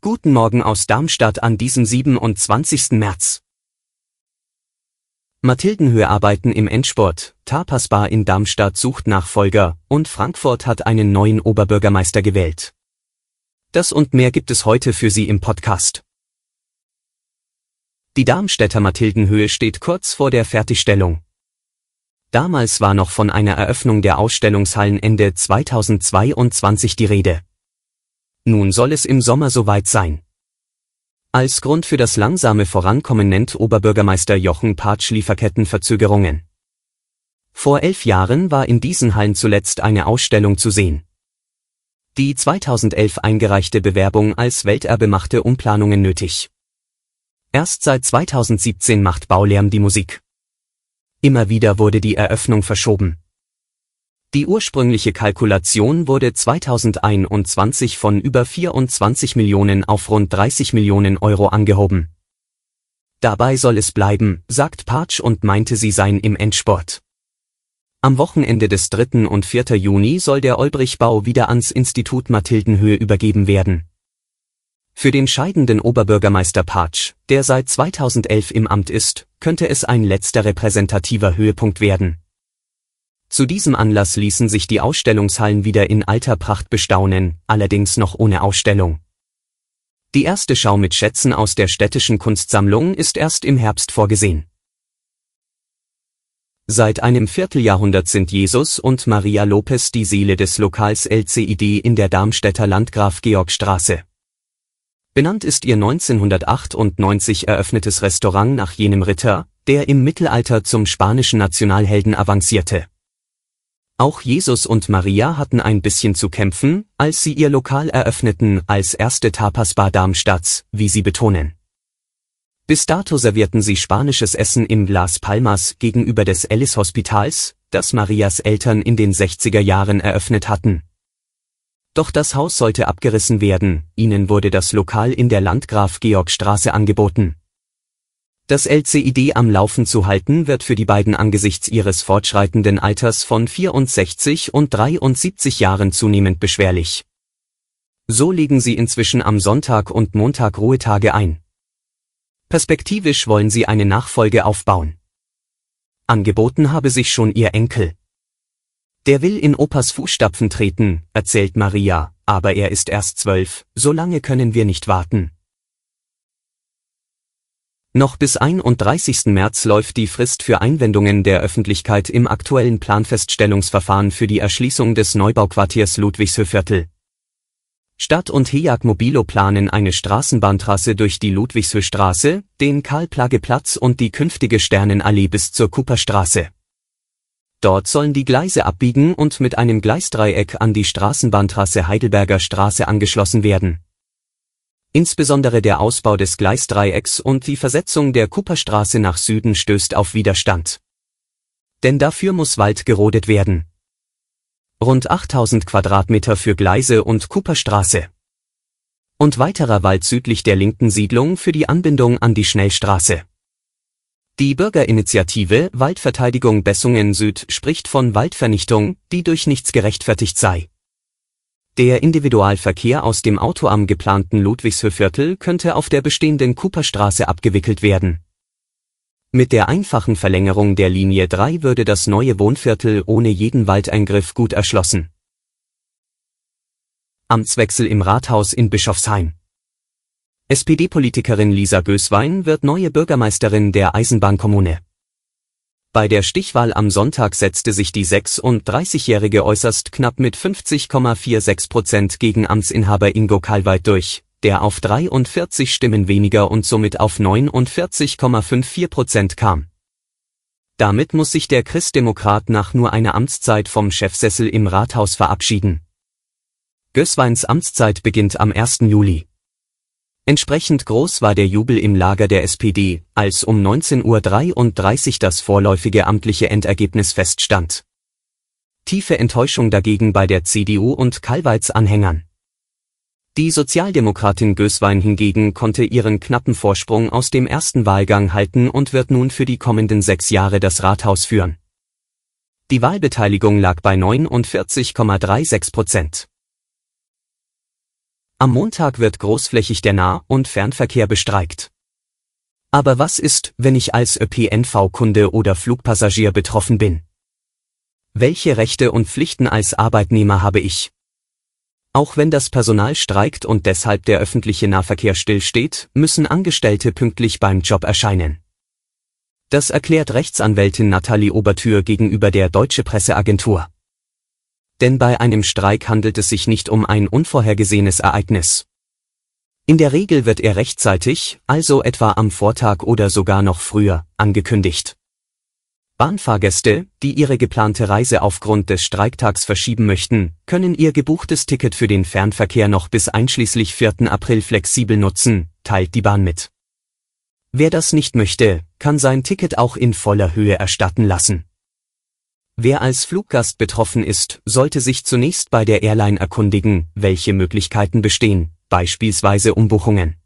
Guten Morgen aus Darmstadt an diesem 27. März. Mathildenhöhe arbeiten im Endsport, Tapasbar in Darmstadt sucht Nachfolger und Frankfurt hat einen neuen Oberbürgermeister gewählt. Das und mehr gibt es heute für Sie im Podcast. Die Darmstädter Mathildenhöhe steht kurz vor der Fertigstellung. Damals war noch von einer Eröffnung der Ausstellungshallen Ende 2022 die Rede. Nun soll es im Sommer soweit sein. Als Grund für das langsame Vorankommen nennt Oberbürgermeister Jochen Patsch Lieferkettenverzögerungen. Vor elf Jahren war in diesen Hallen zuletzt eine Ausstellung zu sehen. Die 2011 eingereichte Bewerbung als Welterbe machte Umplanungen nötig. Erst seit 2017 macht Baulärm die Musik. Immer wieder wurde die Eröffnung verschoben. Die ursprüngliche Kalkulation wurde 2021 von über 24 Millionen auf rund 30 Millionen Euro angehoben. Dabei soll es bleiben, sagt Patsch und meinte sie seien im Endsport. Am Wochenende des 3. und 4. Juni soll der Olbrichbau wieder ans Institut Mathildenhöhe übergeben werden. Für den scheidenden Oberbürgermeister Patsch, der seit 2011 im Amt ist, könnte es ein letzter repräsentativer Höhepunkt werden. Zu diesem Anlass ließen sich die Ausstellungshallen wieder in alter Pracht bestaunen, allerdings noch ohne Ausstellung. Die erste Schau mit Schätzen aus der städtischen Kunstsammlung ist erst im Herbst vorgesehen. Seit einem Vierteljahrhundert sind Jesus und Maria Lopez die Seele des Lokals LCID in der Darmstädter Landgraf Georg Straße. Benannt ist ihr 1998 eröffnetes Restaurant nach jenem Ritter, der im Mittelalter zum spanischen Nationalhelden avancierte. Auch Jesus und Maria hatten ein bisschen zu kämpfen, als sie ihr Lokal eröffneten als erste Tapasbar Darmstadts, wie sie betonen. Bis dato servierten sie spanisches Essen im Las Palmas gegenüber des Ellis Hospitals, das Marias Eltern in den 60er Jahren eröffnet hatten. Doch das Haus sollte abgerissen werden, ihnen wurde das Lokal in der Landgraf Georg Straße angeboten. Das LCID am Laufen zu halten wird für die beiden angesichts ihres fortschreitenden Alters von 64 und 73 Jahren zunehmend beschwerlich. So legen sie inzwischen am Sonntag und Montag Ruhetage ein. Perspektivisch wollen sie eine Nachfolge aufbauen. Angeboten habe sich schon ihr Enkel. Der will in Opas Fußstapfen treten, erzählt Maria, aber er ist erst zwölf, so lange können wir nicht warten. Noch bis 31. März läuft die Frist für Einwendungen der Öffentlichkeit im aktuellen Planfeststellungsverfahren für die Erschließung des Neubauquartiers Ludwigshöhviertel. Stadt und HEAG Mobilo planen eine Straßenbahntrasse durch die Ludwigshöhstraße, den Karl-Plage-Platz und die künftige Sternenallee bis zur Cooperstraße. Dort sollen die Gleise abbiegen und mit einem Gleisdreieck an die Straßenbahntrasse Heidelberger Straße angeschlossen werden. Insbesondere der Ausbau des Gleisdreiecks und die Versetzung der Kupperstraße nach Süden stößt auf Widerstand. Denn dafür muss Wald gerodet werden. Rund 8000 Quadratmeter für Gleise und Kupperstraße. Und weiterer Wald südlich der linken Siedlung für die Anbindung an die Schnellstraße. Die Bürgerinitiative Waldverteidigung Bessungen Süd spricht von Waldvernichtung, die durch nichts gerechtfertigt sei. Der Individualverkehr aus dem Auto am geplanten Ludwigshöhviertel könnte auf der bestehenden Cooperstraße abgewickelt werden. Mit der einfachen Verlängerung der Linie 3 würde das neue Wohnviertel ohne jeden Waldeingriff gut erschlossen. Amtswechsel im Rathaus in Bischofsheim SPD-Politikerin Lisa Gößwein wird neue Bürgermeisterin der Eisenbahnkommune. Bei der Stichwahl am Sonntag setzte sich die 36-Jährige äußerst knapp mit 50,46 Prozent gegen Amtsinhaber Ingo Kalweit durch, der auf 43 Stimmen weniger und somit auf 49,54 Prozent kam. Damit muss sich der Christdemokrat nach nur einer Amtszeit vom Chefsessel im Rathaus verabschieden. Gößweins Amtszeit beginnt am 1. Juli. Entsprechend groß war der Jubel im Lager der SPD, als um 19.33 Uhr das vorläufige amtliche Endergebnis feststand. Tiefe Enttäuschung dagegen bei der CDU und Kalweits Anhängern. Die Sozialdemokratin Gößwein hingegen konnte ihren knappen Vorsprung aus dem ersten Wahlgang halten und wird nun für die kommenden sechs Jahre das Rathaus führen. Die Wahlbeteiligung lag bei 49,36 Prozent. Am Montag wird großflächig der Nah- und Fernverkehr bestreikt. Aber was ist, wenn ich als ÖPNV-Kunde oder Flugpassagier betroffen bin? Welche Rechte und Pflichten als Arbeitnehmer habe ich? Auch wenn das Personal streikt und deshalb der öffentliche Nahverkehr stillsteht, müssen Angestellte pünktlich beim Job erscheinen. Das erklärt Rechtsanwältin Nathalie Obertür gegenüber der Deutsche Presseagentur. Denn bei einem Streik handelt es sich nicht um ein unvorhergesehenes Ereignis. In der Regel wird er rechtzeitig, also etwa am Vortag oder sogar noch früher, angekündigt. Bahnfahrgäste, die ihre geplante Reise aufgrund des Streiktags verschieben möchten, können ihr gebuchtes Ticket für den Fernverkehr noch bis einschließlich 4. April flexibel nutzen, teilt die Bahn mit. Wer das nicht möchte, kann sein Ticket auch in voller Höhe erstatten lassen. Wer als Fluggast betroffen ist, sollte sich zunächst bei der Airline erkundigen, welche Möglichkeiten bestehen, beispielsweise Umbuchungen.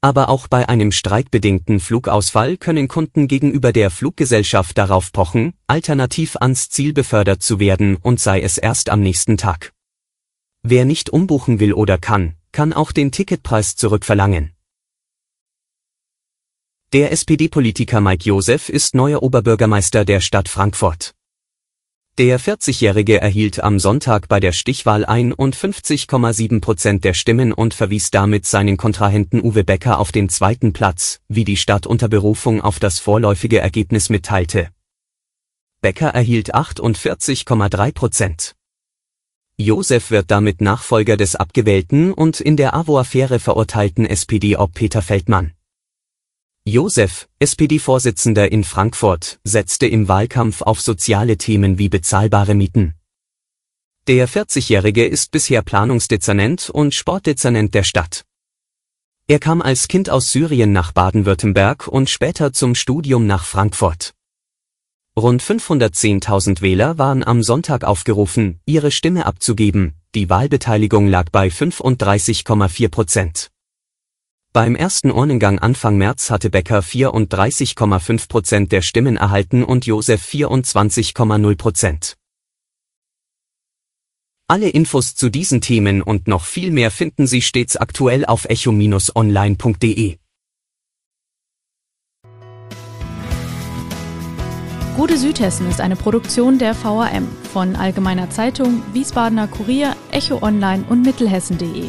Aber auch bei einem streikbedingten Flugausfall können Kunden gegenüber der Fluggesellschaft darauf pochen, alternativ ans Ziel befördert zu werden und sei es erst am nächsten Tag. Wer nicht umbuchen will oder kann, kann auch den Ticketpreis zurückverlangen. Der SPD-Politiker Mike Josef ist neuer Oberbürgermeister der Stadt Frankfurt. Der 40-Jährige erhielt am Sonntag bei der Stichwahl 51,7 Prozent der Stimmen und verwies damit seinen Kontrahenten Uwe Becker auf den zweiten Platz, wie die Stadt unter Berufung auf das vorläufige Ergebnis mitteilte. Becker erhielt 48,3 Prozent. Josef wird damit Nachfolger des abgewählten und in der AWO-Affäre verurteilten SPD-Ob Peter Feldmann. Josef, SPD-Vorsitzender in Frankfurt, setzte im Wahlkampf auf soziale Themen wie bezahlbare Mieten. Der 40-Jährige ist bisher Planungsdezernent und Sportdezernent der Stadt. Er kam als Kind aus Syrien nach Baden-Württemberg und später zum Studium nach Frankfurt. Rund 510.000 Wähler waren am Sonntag aufgerufen, ihre Stimme abzugeben, die Wahlbeteiligung lag bei 35,4 Prozent. Beim ersten Urnengang Anfang März hatte Becker 34,5 Prozent der Stimmen erhalten und Josef 24,0 Prozent. Alle Infos zu diesen Themen und noch viel mehr finden Sie stets aktuell auf echo-online.de. Gute Südhessen ist eine Produktion der VAM von Allgemeiner Zeitung, Wiesbadener Kurier, Echo Online und Mittelhessen.de.